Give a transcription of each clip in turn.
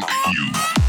fuck you.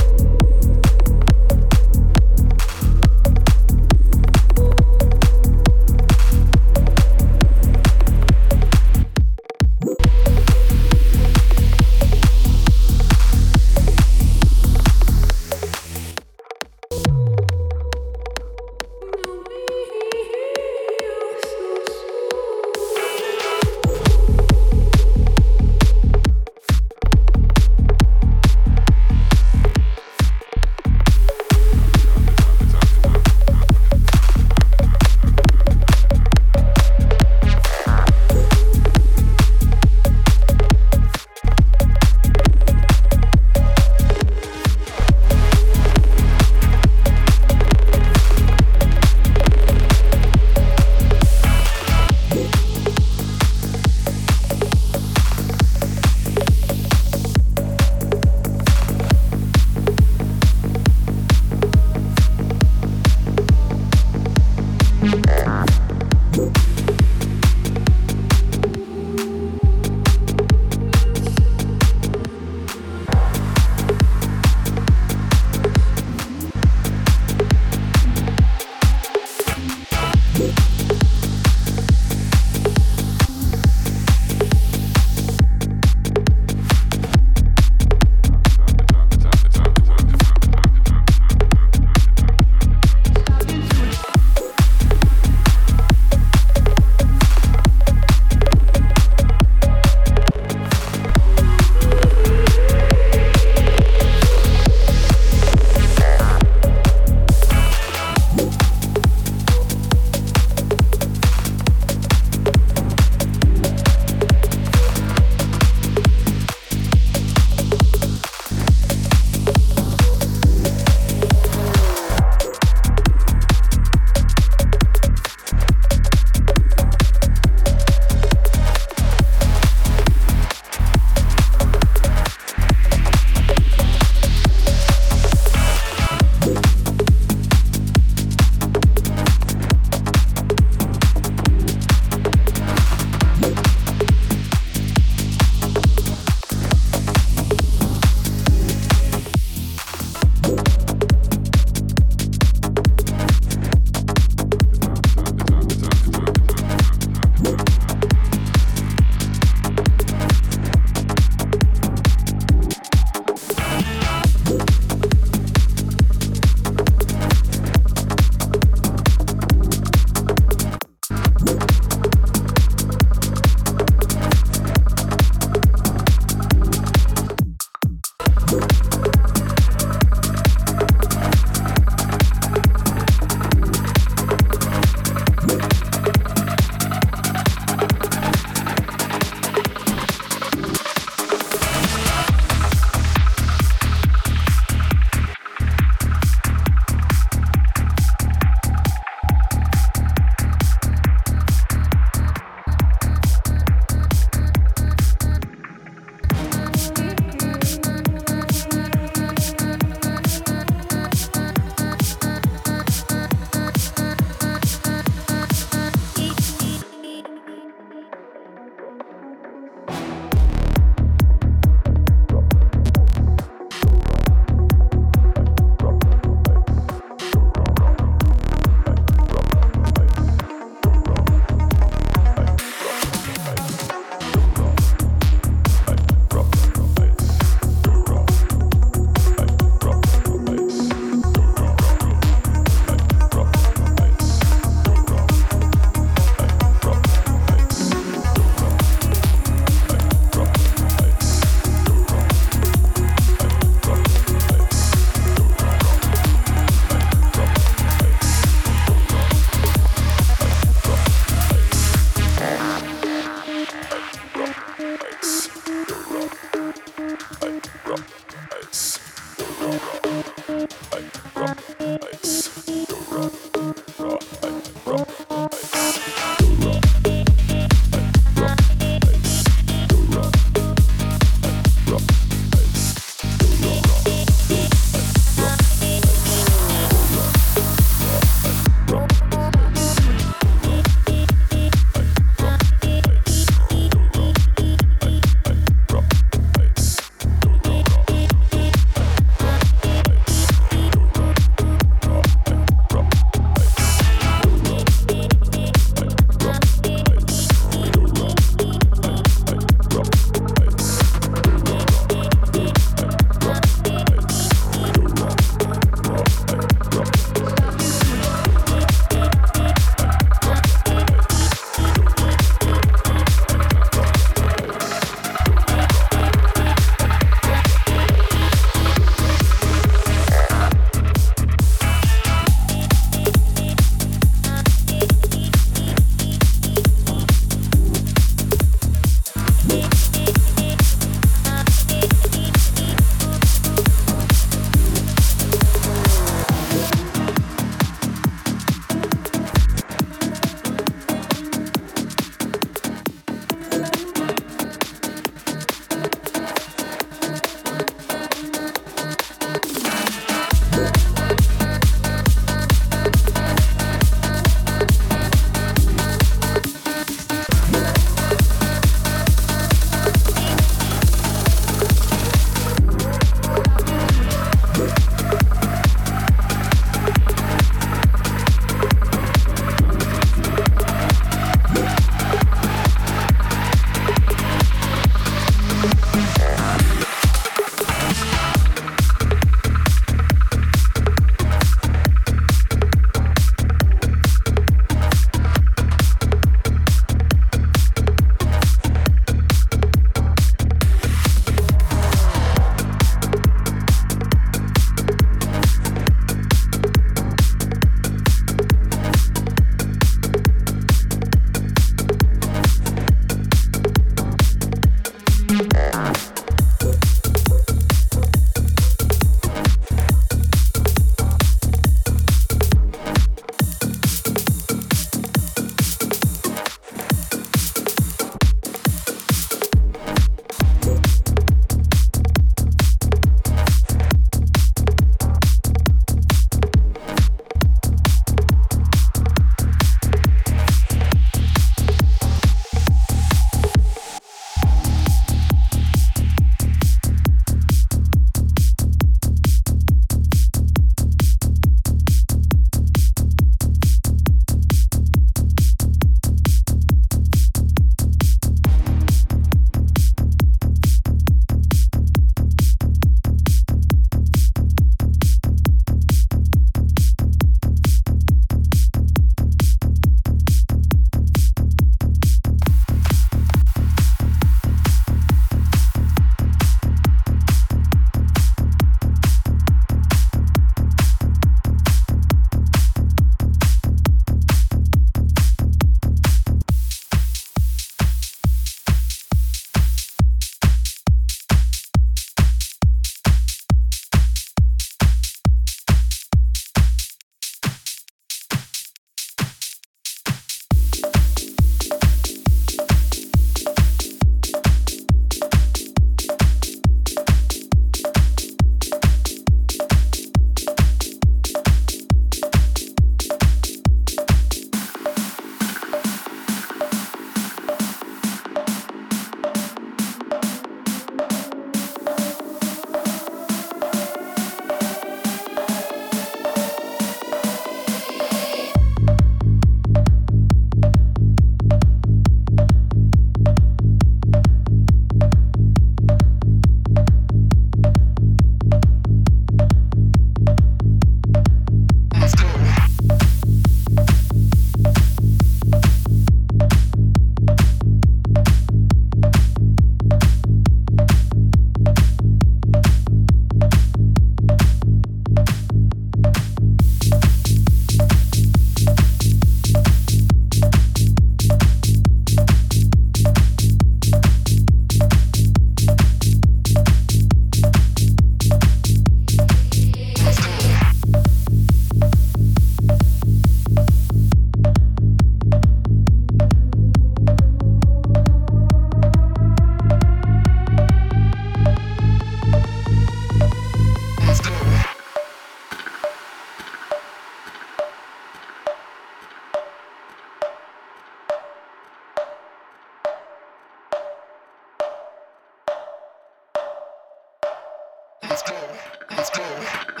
Let's go. Let's go.